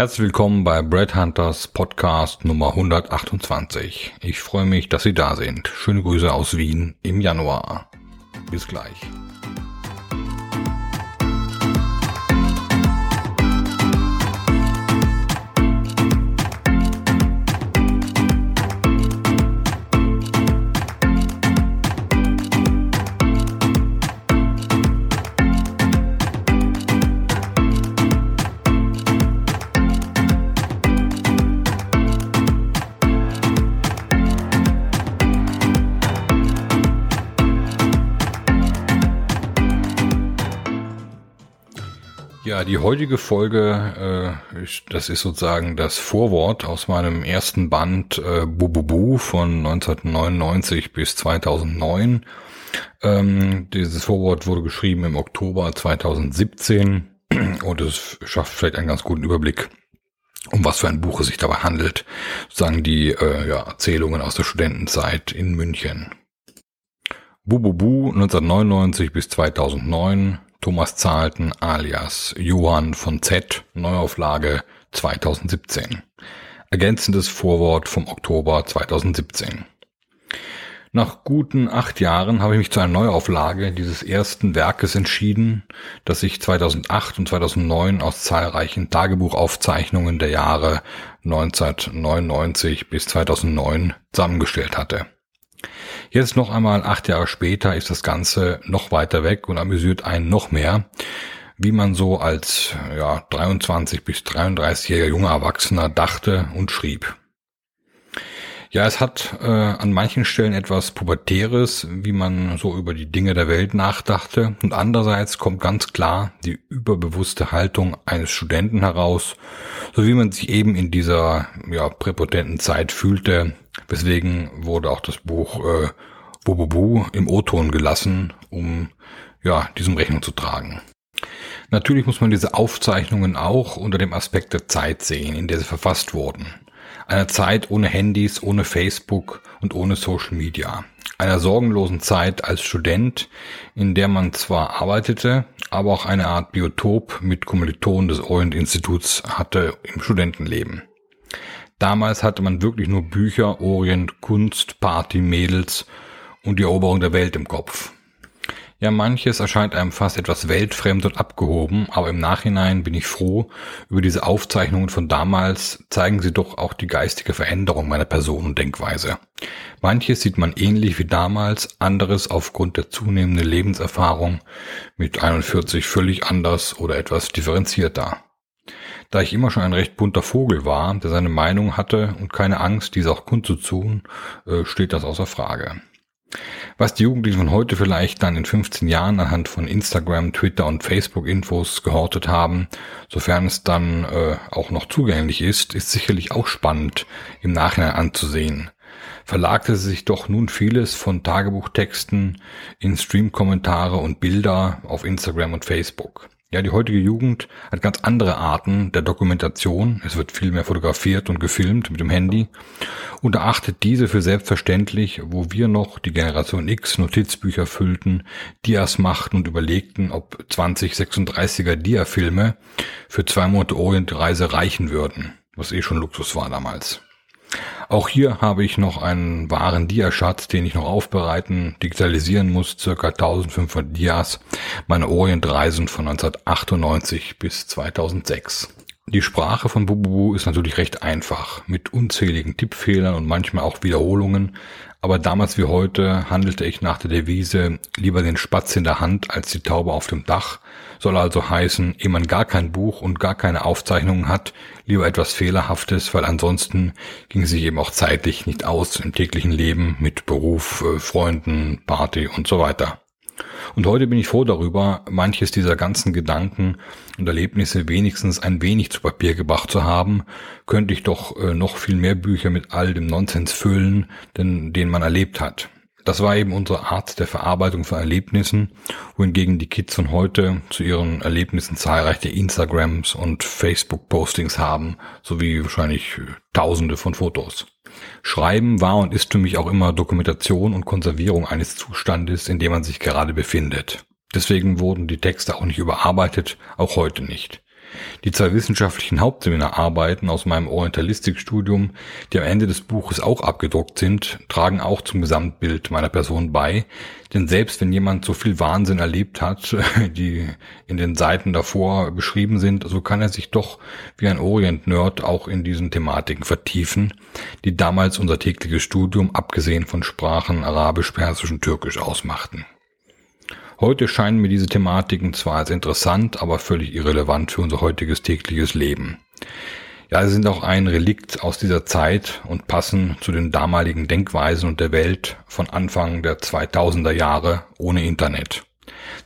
Herzlich willkommen bei Brad Hunters Podcast Nummer 128. Ich freue mich, dass Sie da sind. Schöne Grüße aus Wien im Januar. Bis gleich. Ja, die heutige Folge, äh, das ist sozusagen das Vorwort aus meinem ersten Band äh, Bububu von 1999 bis 2009. Ähm, dieses Vorwort wurde geschrieben im Oktober 2017 und es schafft vielleicht einen ganz guten Überblick, um was für ein Buch es sich dabei handelt. Sozusagen die äh, ja, Erzählungen aus der Studentenzeit in München. Bububu 1999 bis 2009 Thomas Zahlten alias Johann von Z, Neuauflage 2017. Ergänzendes Vorwort vom Oktober 2017. Nach guten acht Jahren habe ich mich zu einer Neuauflage dieses ersten Werkes entschieden, das sich 2008 und 2009 aus zahlreichen Tagebuchaufzeichnungen der Jahre 1999 bis 2009 zusammengestellt hatte. Jetzt noch einmal acht Jahre später ist das Ganze noch weiter weg und amüsiert einen noch mehr, wie man so als ja, 23 bis 33-jähriger junger Erwachsener dachte und schrieb. Ja, es hat äh, an manchen Stellen etwas Pubertäres, wie man so über die Dinge der Welt nachdachte. Und andererseits kommt ganz klar die überbewusste Haltung eines Studenten heraus, so wie man sich eben in dieser ja, präpotenten Zeit fühlte. Weswegen wurde auch das Buch äh, Bububu im O-Ton gelassen, um ja, diesem Rechnung zu tragen. Natürlich muss man diese Aufzeichnungen auch unter dem Aspekt der Zeit sehen, in der sie verfasst wurden. Einer Zeit ohne Handys, ohne Facebook und ohne Social Media. Einer sorgenlosen Zeit als Student, in der man zwar arbeitete, aber auch eine Art Biotop mit Kommilitonen des Orient Instituts hatte im Studentenleben. Damals hatte man wirklich nur Bücher, Orient, Kunst, Party, Mädels und die Eroberung der Welt im Kopf. Ja, manches erscheint einem fast etwas weltfremd und abgehoben, aber im Nachhinein bin ich froh über diese Aufzeichnungen von damals, zeigen sie doch auch die geistige Veränderung meiner Person und Denkweise. Manches sieht man ähnlich wie damals, anderes aufgrund der zunehmenden Lebenserfahrung mit 41 völlig anders oder etwas differenzierter. Da ich immer schon ein recht bunter Vogel war, der seine Meinung hatte und keine Angst, diese auch kundzutun, äh, steht das außer Frage. Was die Jugendlichen von heute vielleicht dann in 15 Jahren anhand von Instagram, Twitter und Facebook-Infos gehortet haben, sofern es dann äh, auch noch zugänglich ist, ist sicherlich auch spannend im Nachhinein anzusehen. Verlagte sich doch nun vieles von Tagebuchtexten in Stream-Kommentare und Bilder auf Instagram und Facebook. Ja, die heutige Jugend hat ganz andere Arten der Dokumentation. Es wird viel mehr fotografiert und gefilmt mit dem Handy und erachtet diese für selbstverständlich, wo wir noch die Generation X Notizbücher füllten, Dias machten und überlegten, ob 2036er Dia-Filme für zwei Monate Orientreise reichen würden, was eh schon Luxus war damals. Auch hier habe ich noch einen wahren Diaschatz, den ich noch aufbereiten, digitalisieren muss, circa 1500 Dias, meine Orientreisen von 1998 bis 2006. Die Sprache von Bububu ist natürlich recht einfach, mit unzähligen Tippfehlern und manchmal auch Wiederholungen, aber damals wie heute handelte ich nach der Devise lieber den Spatz in der Hand als die Taube auf dem Dach, soll also heißen, ehe man gar kein Buch und gar keine Aufzeichnungen hat, lieber etwas Fehlerhaftes, weil ansonsten ging sich eben auch zeitlich nicht aus im täglichen Leben mit Beruf, äh, Freunden, Party und so weiter. Und heute bin ich froh darüber, manches dieser ganzen Gedanken und Erlebnisse wenigstens ein wenig zu Papier gebracht zu haben, könnte ich doch äh, noch viel mehr Bücher mit all dem Nonsens füllen, den, den man erlebt hat. Das war eben unsere Art der Verarbeitung von Erlebnissen, wohingegen die Kids von heute zu ihren Erlebnissen zahlreiche Instagrams und Facebook-Postings haben, sowie wahrscheinlich äh, Tausende von Fotos. Schreiben war und ist für mich auch immer Dokumentation und Konservierung eines Zustandes, in dem man sich gerade befindet. Deswegen wurden die Texte auch nicht überarbeitet, auch heute nicht. Die zwei wissenschaftlichen Hauptseminararbeiten aus meinem Orientalistikstudium, die am Ende des Buches auch abgedruckt sind, tragen auch zum Gesamtbild meiner Person bei. Denn selbst wenn jemand so viel Wahnsinn erlebt hat, die in den Seiten davor beschrieben sind, so kann er sich doch wie ein Orient-Nerd auch in diesen Thematiken vertiefen, die damals unser tägliches Studium abgesehen von Sprachen Arabisch, Persisch und Türkisch ausmachten. Heute scheinen mir diese Thematiken zwar als interessant, aber völlig irrelevant für unser heutiges tägliches Leben. Ja, sie sind auch ein Relikt aus dieser Zeit und passen zu den damaligen Denkweisen und der Welt von Anfang der 2000er Jahre ohne Internet.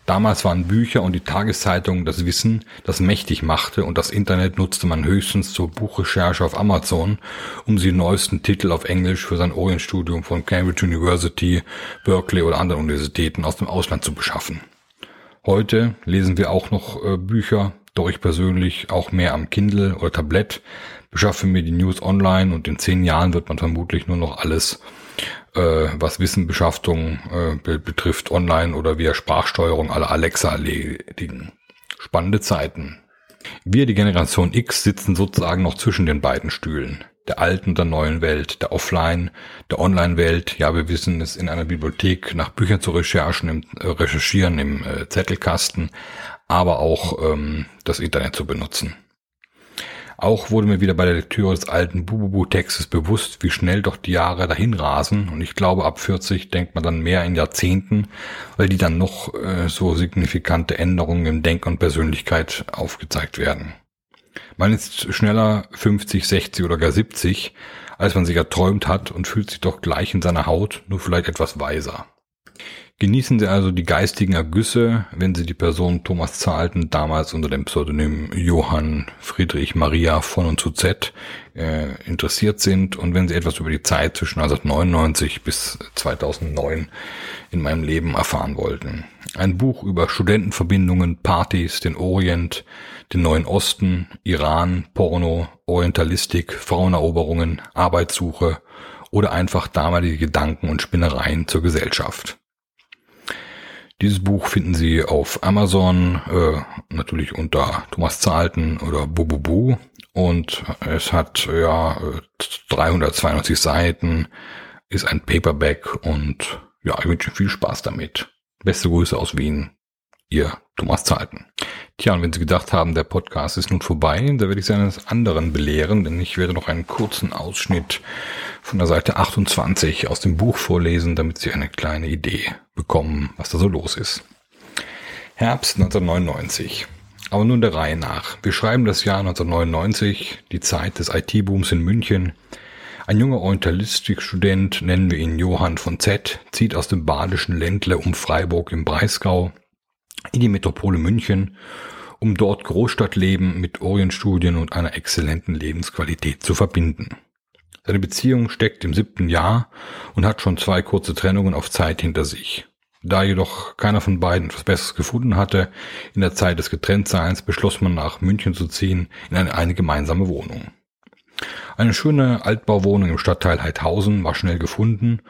Damals waren Bücher und die Tageszeitung das Wissen, das mächtig machte und das Internet nutzte man höchstens zur Buchrecherche auf Amazon, um sie neuesten Titel auf Englisch für sein Orientstudium von Cambridge University, Berkeley oder anderen Universitäten aus dem Ausland zu beschaffen. Heute lesen wir auch noch äh, Bücher, doch ich persönlich auch mehr am Kindle oder Tablett, beschaffe mir die News online und in zehn Jahren wird man vermutlich nur noch alles äh, was Wissenbeschaffung äh, betrifft, online oder via Sprachsteuerung aller Alexa erledigen. Spannende Zeiten. Wir, die Generation X, sitzen sozusagen noch zwischen den beiden Stühlen. Der alten und der neuen Welt, der Offline, der Online-Welt. Ja, wir wissen es in einer Bibliothek nach Büchern zu recherchen, im äh, Recherchieren im äh, Zettelkasten, aber auch ähm, das Internet zu benutzen. Auch wurde mir wieder bei der Lektüre des alten Bububu-Textes bewusst, wie schnell doch die Jahre dahin rasen. Und ich glaube, ab 40 denkt man dann mehr in Jahrzehnten, weil die dann noch äh, so signifikante Änderungen im Denk- und Persönlichkeit aufgezeigt werden. Man ist schneller 50, 60 oder gar 70, als man sich erträumt hat und fühlt sich doch gleich in seiner Haut, nur vielleicht etwas weiser. Genießen Sie also die geistigen Ergüsse, wenn Sie die Person Thomas Zahlten damals unter dem Pseudonym Johann Friedrich Maria von und zu Z äh, interessiert sind und wenn Sie etwas über die Zeit zwischen 1999 bis 2009 in meinem Leben erfahren wollten. Ein Buch über Studentenverbindungen, Partys, den Orient, den Neuen Osten, Iran, Porno, Orientalistik, Fraueneroberungen, Arbeitssuche oder einfach damalige Gedanken und Spinnereien zur Gesellschaft. Dieses Buch finden Sie auf Amazon, äh, natürlich unter Thomas Zahlten oder Bububu. Und es hat ja 392 Seiten, ist ein Paperback und ja, ich wünsche viel Spaß damit. Beste Grüße aus Wien, Ihr Thomas Zahlten. Tja, und wenn Sie gedacht haben, der Podcast ist nun vorbei, da werde ich Sie eines anderen belehren, denn ich werde noch einen kurzen Ausschnitt von der Seite 28 aus dem Buch vorlesen, damit Sie eine kleine Idee bekommen, was da so los ist. Herbst 1999. Aber nun der Reihe nach. Wir schreiben das Jahr 1999, die Zeit des IT-Booms in München. Ein junger Orientalistikstudent, nennen wir ihn Johann von Z., zieht aus dem badischen Ländle um Freiburg im Breisgau in die Metropole München, um dort Großstadtleben mit Orientstudien und einer exzellenten Lebensqualität zu verbinden. Seine Beziehung steckt im siebten Jahr und hat schon zwei kurze Trennungen auf Zeit hinter sich. Da jedoch keiner von beiden etwas Besseres gefunden hatte, in der Zeit des Getrenntseins beschloss man nach München zu ziehen in eine, eine gemeinsame Wohnung. Eine schöne Altbauwohnung im Stadtteil Heidhausen war schnell gefunden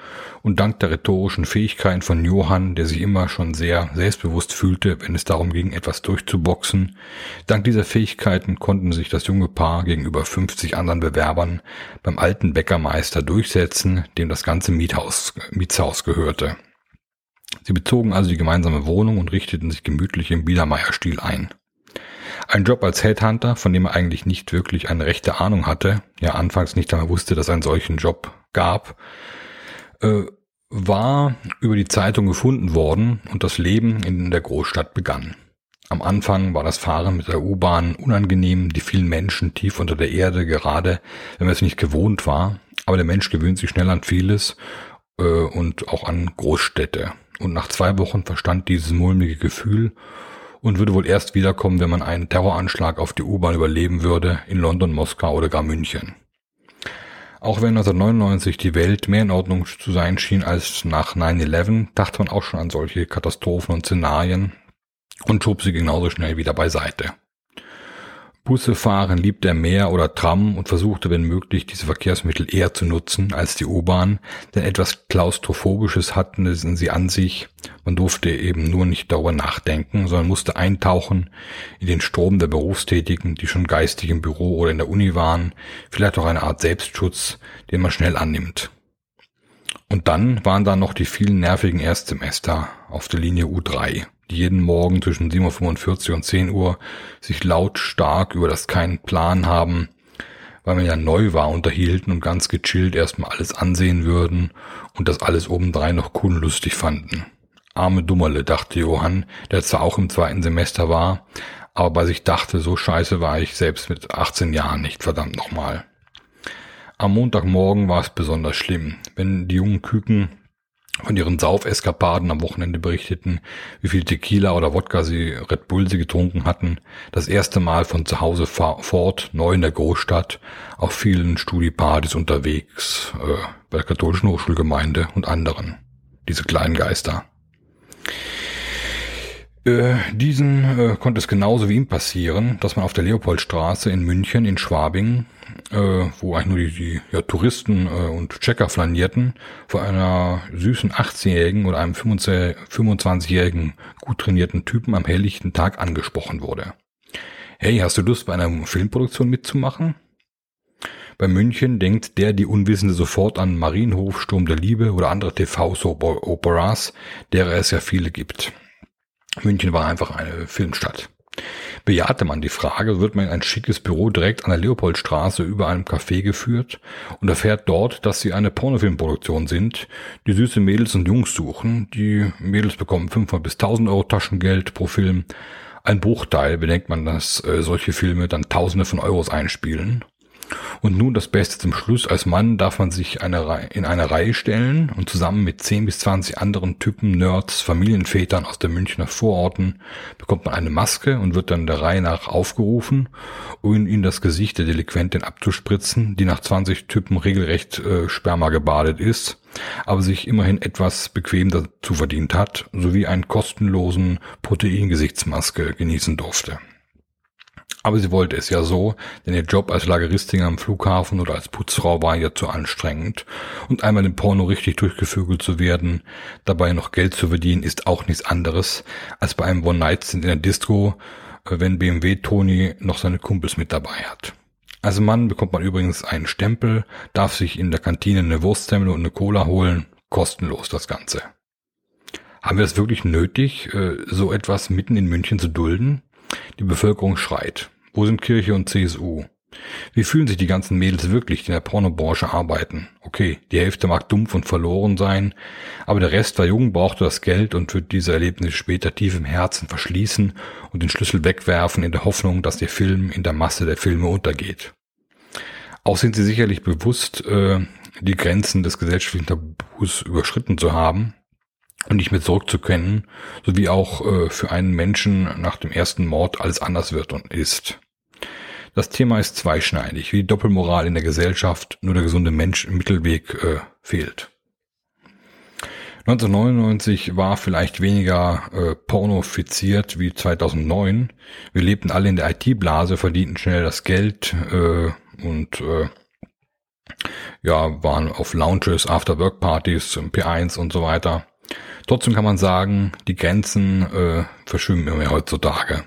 und dank der rhetorischen Fähigkeiten von Johann, der sich immer schon sehr selbstbewusst fühlte, wenn es darum ging, etwas durchzuboxen, dank dieser Fähigkeiten konnten sich das junge Paar gegenüber 50 anderen Bewerbern beim alten Bäckermeister durchsetzen, dem das ganze Miethaus, Mietshaus gehörte. Sie bezogen also die gemeinsame Wohnung und richteten sich gemütlich im Biedermeier-Stil ein. Ein Job als Headhunter, von dem er eigentlich nicht wirklich eine rechte Ahnung hatte, ja anfangs nicht einmal wusste, dass es einen solchen Job gab, äh, war über die Zeitung gefunden worden und das Leben in der Großstadt begann. Am Anfang war das Fahren mit der U-Bahn unangenehm, die vielen Menschen tief unter der Erde, gerade wenn man es nicht gewohnt war. Aber der Mensch gewöhnt sich schnell an vieles äh, und auch an Großstädte. Und nach zwei Wochen verstand dieses mulmige Gefühl und würde wohl erst wiederkommen, wenn man einen Terroranschlag auf die U-Bahn überleben würde in London, Moskau oder gar München. Auch wenn 1999 die Welt mehr in Ordnung zu sein schien als nach 9-11, dachte man auch schon an solche Katastrophen und Szenarien und schob sie genauso schnell wieder beiseite. Busse fahren liebte er mehr oder Tram und versuchte, wenn möglich, diese Verkehrsmittel eher zu nutzen als die U-Bahn, denn etwas Klaustrophobisches hatten sie an sich. Man durfte eben nur nicht darüber nachdenken, sondern musste eintauchen in den Strom der Berufstätigen, die schon geistig im Büro oder in der Uni waren, vielleicht auch eine Art Selbstschutz, den man schnell annimmt. Und dann waren da noch die vielen nervigen Erstsemester auf der Linie U3 die jeden Morgen zwischen 7.45 Uhr und 10 Uhr sich lautstark über das keinen Plan haben, weil man ja neu war, unterhielten und ganz gechillt erstmal alles ansehen würden und das alles obendrein noch cool und lustig fanden. Arme Dummerle, dachte Johann, der zwar auch im zweiten Semester war, aber bei sich dachte, so scheiße war ich selbst mit 18 Jahren nicht, verdammt nochmal. Am Montagmorgen war es besonders schlimm, wenn die jungen Küken von ihren Saufeskapaden am Wochenende berichteten, wie viel Tequila oder Wodka sie Red Bull sie getrunken hatten, das erste Mal von zu Hause fort, neu in der Großstadt, auf vielen Studiepartys unterwegs, äh, bei der katholischen Hochschulgemeinde und anderen. Diese kleinen Geister. Äh, diesen äh, konnte es genauso wie ihm passieren, dass man auf der Leopoldstraße in München, in Schwabing, äh, wo eigentlich nur die, die ja, Touristen äh, und Checker flanierten, vor einer süßen 18-jährigen oder einem 25-jährigen gut trainierten Typen am helllichten Tag angesprochen wurde. Hey, hast du Lust bei einer Filmproduktion mitzumachen? Bei München denkt der die Unwissende sofort an Marienhof, Sturm der Liebe oder andere TV-Operas, derer es ja viele gibt. München war einfach eine Filmstadt. Bejahte man die Frage, wird man in ein schickes Büro direkt an der Leopoldstraße über einem Café geführt und erfährt dort, dass sie eine Pornofilmproduktion sind, die süße Mädels und Jungs suchen. Die Mädels bekommen 500 bis 1000 Euro Taschengeld pro Film. Ein Bruchteil, bedenkt man, dass äh, solche Filme dann Tausende von Euros einspielen. Und nun das Beste zum Schluss. Als Mann darf man sich eine in eine Reihe stellen und zusammen mit 10 bis 20 anderen Typen, Nerds, Familienvätern aus der Münchner Vororten bekommt man eine Maske und wird dann der Reihe nach aufgerufen, um in das Gesicht der Delinquentin abzuspritzen, die nach 20 Typen regelrecht äh, Sperma gebadet ist, aber sich immerhin etwas bequem dazu verdient hat, sowie einen kostenlosen Protein-Gesichtsmaske genießen durfte. Aber sie wollte es ja so, denn ihr Job als Lageristin am Flughafen oder als Putzfrau war ja zu anstrengend. Und einmal im Porno richtig durchgevögelt zu werden, dabei noch Geld zu verdienen, ist auch nichts anderes als bei einem One-Night-Stand in der Disco, äh, wenn BMW Tony noch seine Kumpels mit dabei hat. Als Mann bekommt man übrigens einen Stempel, darf sich in der Kantine eine Wurstsemmel und eine Cola holen, kostenlos das Ganze. Haben wir es wirklich nötig, äh, so etwas mitten in München zu dulden? Die Bevölkerung schreit. Wo sind Kirche und CSU? Wie fühlen sich die ganzen Mädels wirklich, die in der Pornobranche arbeiten? Okay, die Hälfte mag dumpf und verloren sein, aber der Rest war jung, brauchte das Geld und wird diese Erlebnisse später tief im Herzen verschließen und den Schlüssel wegwerfen in der Hoffnung, dass der Film in der Masse der Filme untergeht. Auch sind sie sicherlich bewusst, äh, die Grenzen des gesellschaftlichen Tabus überschritten zu haben und nicht mehr zurückzukennen, sowie auch äh, für einen Menschen nach dem ersten Mord alles anders wird und ist. Das Thema ist zweischneidig, wie Doppelmoral in der Gesellschaft, nur der gesunde Mensch im Mittelweg äh, fehlt. 1999 war vielleicht weniger äh, pornofiziert wie 2009. Wir lebten alle in der IT-Blase, verdienten schnell das Geld äh, und äh, ja, waren auf Lounges, After-Work-Partys, P1 und so weiter. Trotzdem kann man sagen, die Grenzen äh, verschwimmen immer mehr heutzutage.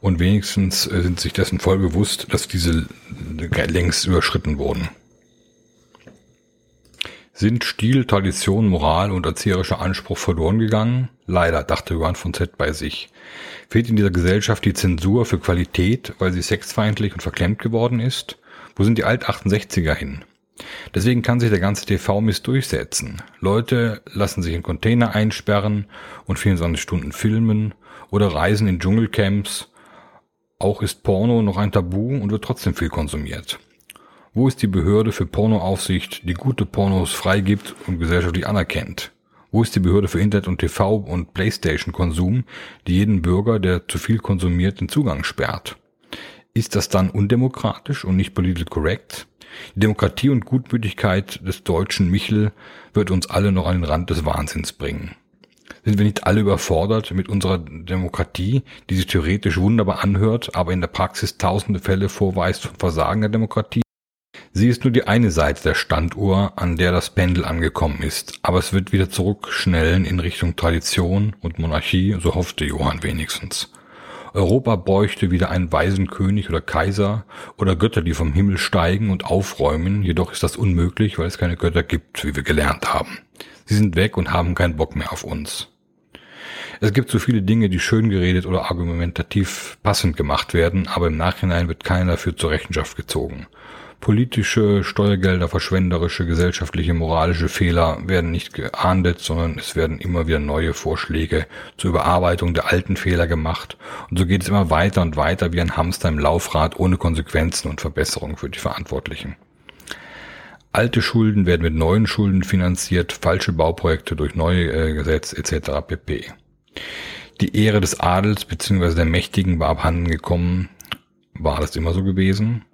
Und wenigstens äh, sind sich dessen voll bewusst, dass diese längst überschritten wurden. Sind Stil, Tradition, Moral und erzieherischer Anspruch verloren gegangen? Leider, dachte Johann von Z bei sich. Fehlt in dieser Gesellschaft die Zensur für Qualität, weil sie sexfeindlich und verklemmt geworden ist? Wo sind die Alt-68er hin? Deswegen kann sich der ganze TV-Mist durchsetzen. Leute lassen sich in Container einsperren und 24 Stunden filmen oder reisen in Dschungelcamps. Auch ist Porno noch ein Tabu und wird trotzdem viel konsumiert. Wo ist die Behörde für Pornoaufsicht, die gute Pornos freigibt und gesellschaftlich anerkennt? Wo ist die Behörde für Internet und TV und Playstation-Konsum, die jeden Bürger, der zu viel konsumiert, den Zugang sperrt? Ist das dann undemokratisch und nicht political correct? Die Demokratie und Gutmütigkeit des deutschen Michel wird uns alle noch an den Rand des Wahnsinns bringen. Sind wir nicht alle überfordert mit unserer Demokratie, die sich theoretisch wunderbar anhört, aber in der Praxis tausende Fälle vorweist von Versagen der Demokratie? Sie ist nur die eine Seite der Standuhr, an der das Pendel angekommen ist, aber es wird wieder zurückschnellen in Richtung Tradition und Monarchie, so hoffte Johann wenigstens. Europa bräuchte wieder einen weisen König oder Kaiser oder Götter, die vom Himmel steigen und aufräumen, jedoch ist das unmöglich, weil es keine Götter gibt, wie wir gelernt haben. Sie sind weg und haben keinen Bock mehr auf uns. Es gibt so viele Dinge, die schön geredet oder argumentativ passend gemacht werden, aber im Nachhinein wird keiner dafür zur Rechenschaft gezogen. Politische, Steuergelder, verschwenderische, gesellschaftliche, moralische Fehler werden nicht geahndet, sondern es werden immer wieder neue Vorschläge zur Überarbeitung der alten Fehler gemacht. Und so geht es immer weiter und weiter wie ein Hamster im Laufrad ohne Konsequenzen und Verbesserungen für die Verantwortlichen. Alte Schulden werden mit neuen Schulden finanziert, falsche Bauprojekte durch neue äh, Gesetze etc. pp. Die Ehre des Adels bzw. der Mächtigen war abhanden gekommen. War das immer so gewesen?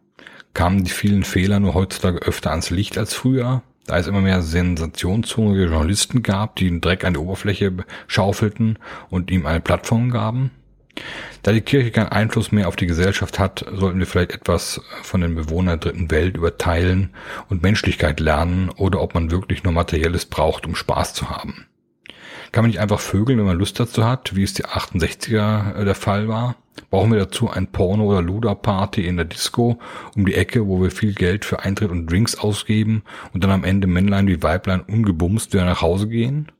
kamen die vielen Fehler nur heutzutage öfter ans Licht als früher, da es immer mehr sensationshungrige Journalisten gab, die den Dreck an die Oberfläche schaufelten und ihm eine Plattform gaben. Da die Kirche keinen Einfluss mehr auf die Gesellschaft hat, sollten wir vielleicht etwas von den Bewohnern der dritten Welt über Teilen und Menschlichkeit lernen oder ob man wirklich nur Materielles braucht, um Spaß zu haben. Kann man nicht einfach vögeln, wenn man Lust dazu hat, wie es die 68er äh, der Fall war? Brauchen wir dazu ein Porno- oder Luda-Party in der Disco um die Ecke, wo wir viel Geld für Eintritt und Drinks ausgeben und dann am Ende Männlein wie Weiblein ungebumst wieder nach Hause gehen?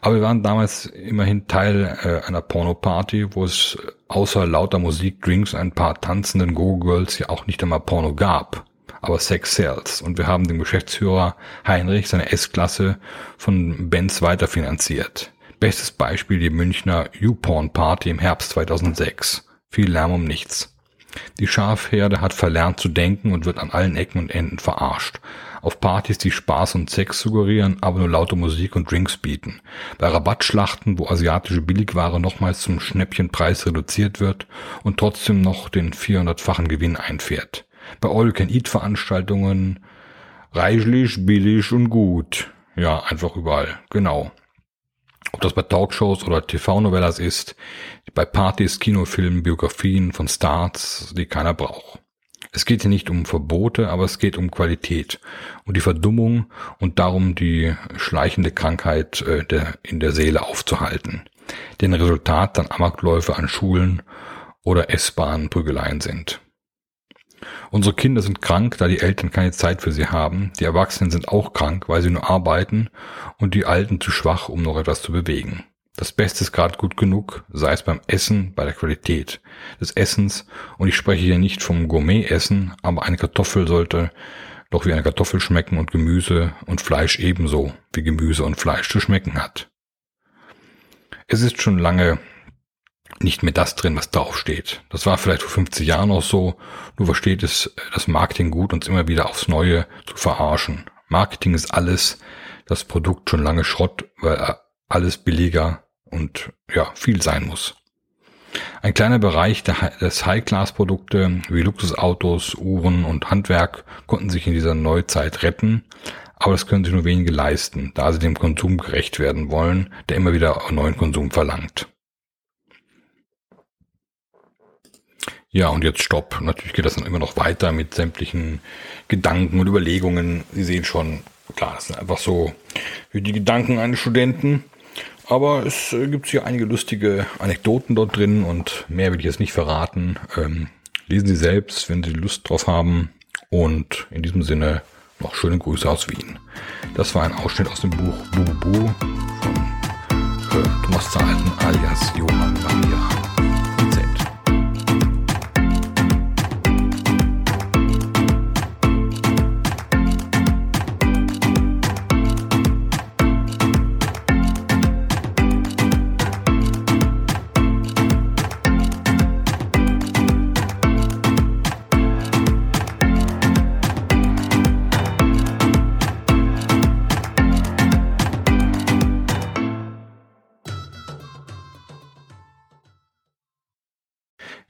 Aber wir waren damals immerhin Teil äh, einer Porno-Party, wo es außer lauter Musik, Drinks, ein paar tanzenden Go-Girls ja auch nicht einmal Porno gab aber Sex sells. Und wir haben den Geschäftsführer Heinrich seine S-Klasse von Benz weiterfinanziert. Bestes Beispiel die Münchner YouPorn Party im Herbst 2006. Viel Lärm um nichts. Die Schafherde hat verlernt zu denken und wird an allen Ecken und Enden verarscht. Auf Partys, die Spaß und Sex suggerieren, aber nur laute Musik und Drinks bieten. Bei Rabattschlachten, wo asiatische Billigware nochmals zum Schnäppchenpreis reduziert wird und trotzdem noch den 400-fachen Gewinn einfährt bei All-You-Can-Eat-Veranstaltungen reichlich, billig und gut. Ja, einfach überall. Genau. Ob das bei Talkshows oder TV-Novellas ist, bei Partys, Kinofilmen, Biografien von Stars, die keiner braucht. Es geht hier nicht um Verbote, aber es geht um Qualität und die Verdummung und darum, die schleichende Krankheit äh, der, in der Seele aufzuhalten. Den Resultat dann Amokläufe an Schulen oder S-Bahnen Prügeleien sind. Unsere Kinder sind krank, da die Eltern keine Zeit für sie haben. Die Erwachsenen sind auch krank, weil sie nur arbeiten und die Alten zu schwach, um noch etwas zu bewegen. Das Beste ist gerade gut genug, sei es beim Essen, bei der Qualität des Essens. Und ich spreche hier nicht vom Gourmet-Essen, aber eine Kartoffel sollte doch wie eine Kartoffel schmecken und Gemüse und Fleisch ebenso wie Gemüse und Fleisch zu schmecken hat. Es ist schon lange nicht mehr das drin, was draufsteht. Das war vielleicht vor 50 Jahren noch so. Nur versteht es das Marketing gut, uns immer wieder aufs Neue zu verarschen. Marketing ist alles, das Produkt schon lange Schrott, weil alles billiger und ja, viel sein muss. Ein kleiner Bereich des High-Class-Produkte wie Luxusautos, Uhren und Handwerk konnten sich in dieser Neuzeit retten, aber das können sich nur wenige leisten, da sie dem Konsum gerecht werden wollen, der immer wieder neuen Konsum verlangt. Ja, und jetzt Stopp. Natürlich geht das dann immer noch weiter mit sämtlichen Gedanken und Überlegungen. Sie sehen schon, klar, das sind einfach so die Gedanken eines Studenten. Aber es äh, gibt hier einige lustige Anekdoten dort drin und mehr will ich jetzt nicht verraten. Ähm, lesen Sie selbst, wenn Sie Lust drauf haben. Und in diesem Sinne noch schöne Grüße aus Wien. Das war ein Ausschnitt aus dem Buch Bubu von äh, Thomas Zahlen alias Johann Maria.